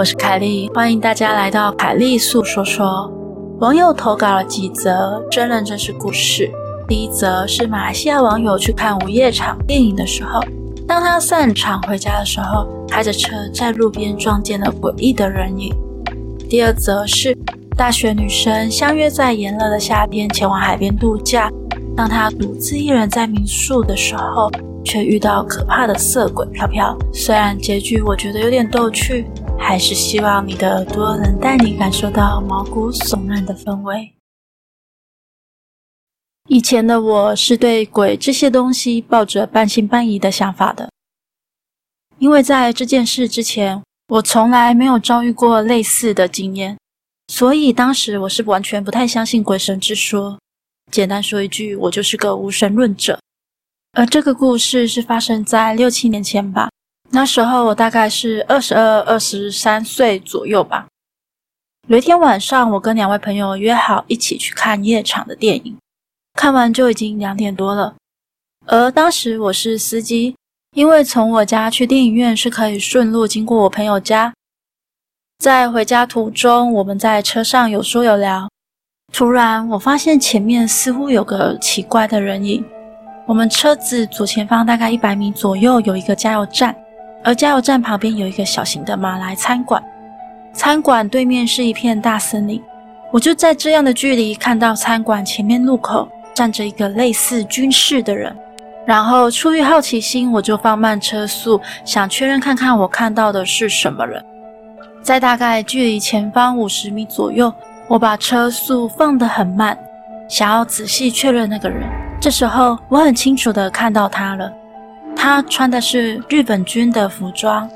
我是凯莉，欢迎大家来到凯莉诉说说。网友投稿了几则真人真事故事。第一则是马来西亚网友去看午夜场电影的时候，当他散场回家的时候，开着车在路边撞见了诡异的人影。第二则是大学女生相约在炎热的夏天前往海边度假，当她独自一人在民宿的时候，却遇到可怕的色鬼飘飘。虽然结局我觉得有点逗趣，还是希望你的耳朵能带你感受到毛骨悚然的氛围。以前的我是对鬼这些东西抱着半信半疑的想法的，因为在这件事之前，我从来没有遭遇过类似的经验，所以当时我是完全不太相信鬼神之说。简单说一句，我就是个无神论者。而这个故事是发生在六七年前吧，那时候我大概是二十二、二十三岁左右吧。有一天晚上，我跟两位朋友约好一起去看夜场的电影。看完就已经两点多了，而当时我是司机，因为从我家去电影院是可以顺路经过我朋友家。在回家途中，我们在车上有说有聊，突然我发现前面似乎有个奇怪的人影。我们车子左前方大概一百米左右有一个加油站，而加油站旁边有一个小型的马来餐馆，餐馆对面是一片大森林。我就在这样的距离看到餐馆前面路口。站着一个类似军士的人，然后出于好奇心，我就放慢车速，想确认看看我看到的是什么人。在大概距离前方五十米左右，我把车速放得很慢，想要仔细确认那个人。这时候，我很清楚地看到他了，他穿的是日本军的服装，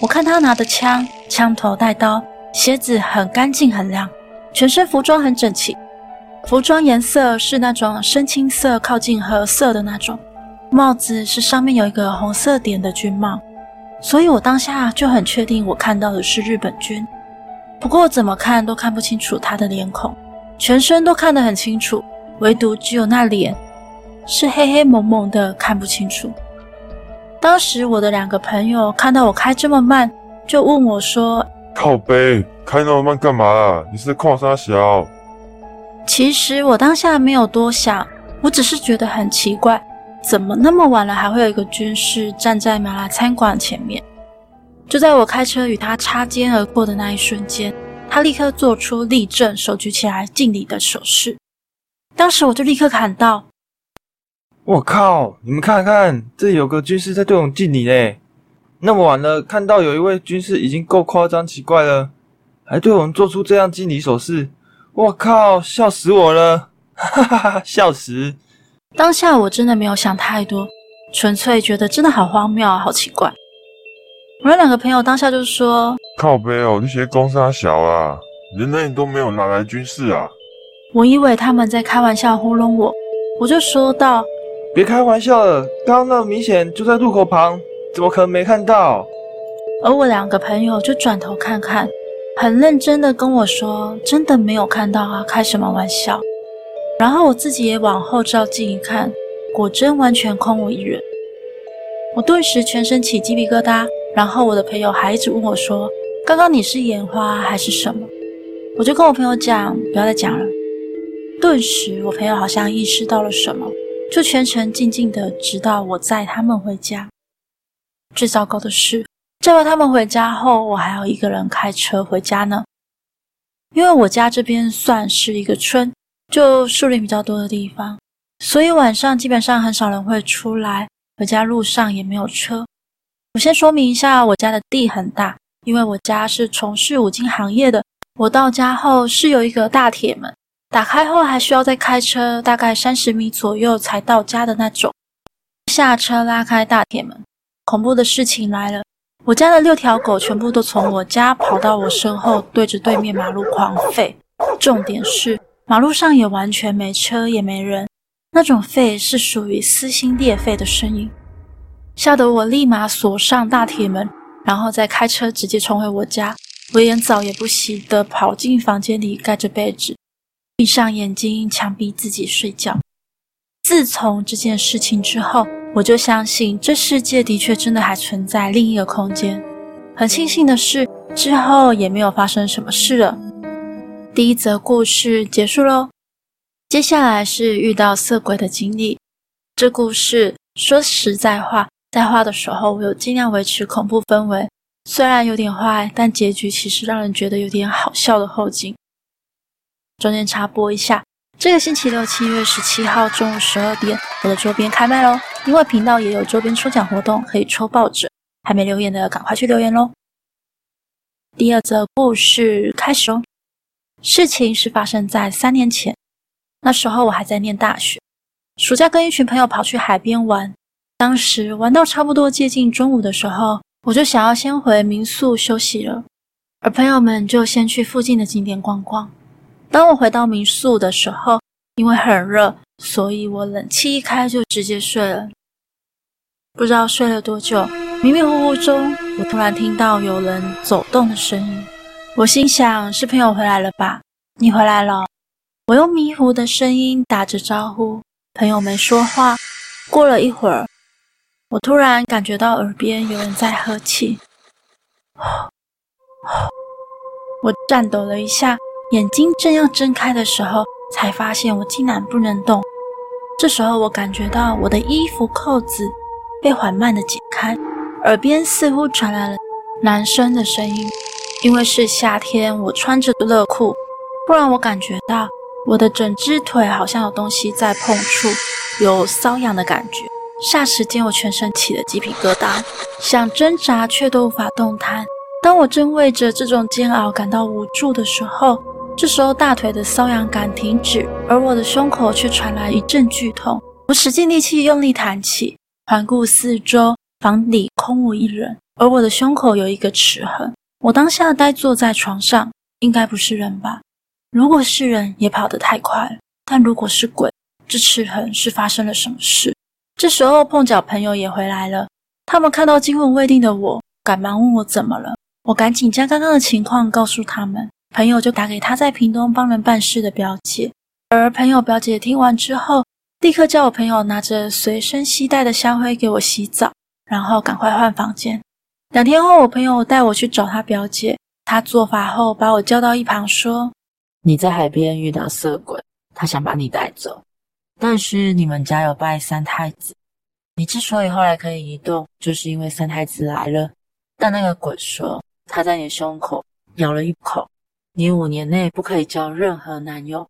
我看他拿的枪，枪头带刀，鞋子很干净很亮，全身服装很整齐。服装颜色是那种深青色，靠近褐色的那种。帽子是上面有一个红色点的军帽，所以我当下就很确定我看到的是日本军。不过怎么看都看不清楚他的脸孔，全身都看得很清楚，唯独只有那脸是黑黑蒙蒙的，看不清楚。当时我的两个朋友看到我开这么慢，就问我说：“靠背，开那么慢干嘛啊？你是矿沙小？”其实我当下没有多想，我只是觉得很奇怪，怎么那么晚了还会有一个军士站在麻辣餐馆前面？就在我开车与他擦肩而过的那一瞬间，他立刻做出立正、手举起来敬礼的手势。当时我就立刻喊道：“我靠！你们看看，这里有个军士在对我们敬礼嘞！那么晚了，看到有一位军士已经够夸张奇怪了，还对我们做出这样敬礼手势。”我靠，笑死我了！哈哈哈哈，笑死！当下我真的没有想太多，纯粹觉得真的好荒谬，好奇怪。我有两个朋友当下就说：“靠北哦，你学公三小啊，人那里都没有拿来军事啊？”我以为他们在开玩笑糊弄我，我就说道：“别开玩笑了，刚刚那明显就在路口旁，怎么可能没看到？”而我两个朋友就转头看看。很认真的跟我说：“真的没有看到啊，开什么玩笑？”然后我自己也往后照镜一看，果真完全空无一人。我顿时全身起鸡皮疙瘩。然后我的朋友还一直问我说：“刚刚你是眼花还是什么？”我就跟我朋友讲：“不要再讲了。”顿时我朋友好像意识到了什么，就全程静静的直到我载他们回家。最糟糕的是。载完他们回家后，我还要一个人开车回家呢。因为我家这边算是一个村，就树林比较多的地方，所以晚上基本上很少人会出来。回家路上也没有车。我先说明一下，我家的地很大，因为我家是从事五金行业的。我到家后是有一个大铁门，打开后还需要再开车大概三十米左右才到家的那种。下车拉开大铁门，恐怖的事情来了。我家的六条狗全部都从我家跑到我身后，对着对面马路狂吠。重点是马路上也完全没车也没人，那种吠是属于撕心裂肺的声音，吓得我立马锁上大铁门，然后再开车直接冲回我家。我连澡也不洗的跑进房间里，盖着被子，闭上眼睛，强逼自己睡觉。自从这件事情之后，我就相信这世界的确真的还存在另一个空间。很庆幸的是，之后也没有发生什么事了。第一则故事结束喽。接下来是遇到色鬼的经历。这故事说实在话，在画的时候我有尽量维持恐怖氛围，虽然有点坏，但结局其实让人觉得有点好笑的后劲。中间插播一下，这个星期六七月十七号中午十二点，我的周边开卖喽！因为频道也有周边抽奖活动，可以抽抱枕。还没留言的，赶快去留言喽！第二则故事开始哦。事情是发生在三年前，那时候我还在念大学。暑假跟一群朋友跑去海边玩，当时玩到差不多接近中午的时候，我就想要先回民宿休息了，而朋友们就先去附近的景点逛逛。当我回到民宿的时候，因为很热，所以我冷气一开就直接睡了。不知道睡了多久，迷迷糊糊中，我突然听到有人走动的声音。我心想是朋友回来了吧？你回来了。我用迷糊的声音打着招呼。朋友没说话，过了一会儿，我突然感觉到耳边有人在呵气。我颤抖了一下，眼睛正要睁开的时候，才发现我竟然不能动。这时候，我感觉到我的衣服扣子被缓慢地解开，耳边似乎传来了男生的声音。因为是夏天，我穿着热裤，不然我感觉到。我的整只腿好像有东西在碰触，有瘙痒的感觉。霎时间，我全身起了鸡皮疙瘩，想挣扎却都无法动弹。当我正为着这种煎熬感到无助的时候，这时候大腿的瘙痒感停止，而我的胸口却传来一阵剧痛。我使尽力气用力弹起，环顾四周，房里空无一人，而我的胸口有一个齿痕。我当下呆坐在床上，应该不是人吧？如果是人，也跑得太快了；但如果是鬼，这齿痕是发生了什么事？这时候碰巧朋友也回来了，他们看到惊魂未定的我，赶忙问我怎么了。我赶紧将刚刚的情况告诉他们，朋友就打给他在屏东帮人办事的表姐，而朋友表姐听完之后，立刻叫我朋友拿着随身携带的香灰给我洗澡，然后赶快换房间。两天后，我朋友带我去找他表姐，他做法后把我叫到一旁说。你在海边遇到色鬼，他想把你带走，但是你们家有拜三太子，你之所以后来可以移动，就是因为三太子来了。但那个鬼说他在你胸口咬了一口，你五年内不可以交任何男友，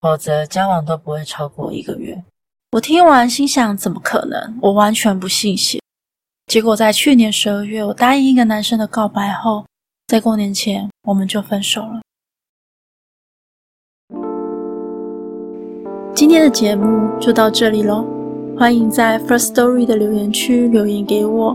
否则交往都不会超过一个月。我听完心想，怎么可能？我完全不信邪。结果在去年十二月，我答应一个男生的告白后，在过年前我们就分手了。今天的节目就到这里喽，欢迎在 First Story 的留言区留言给我，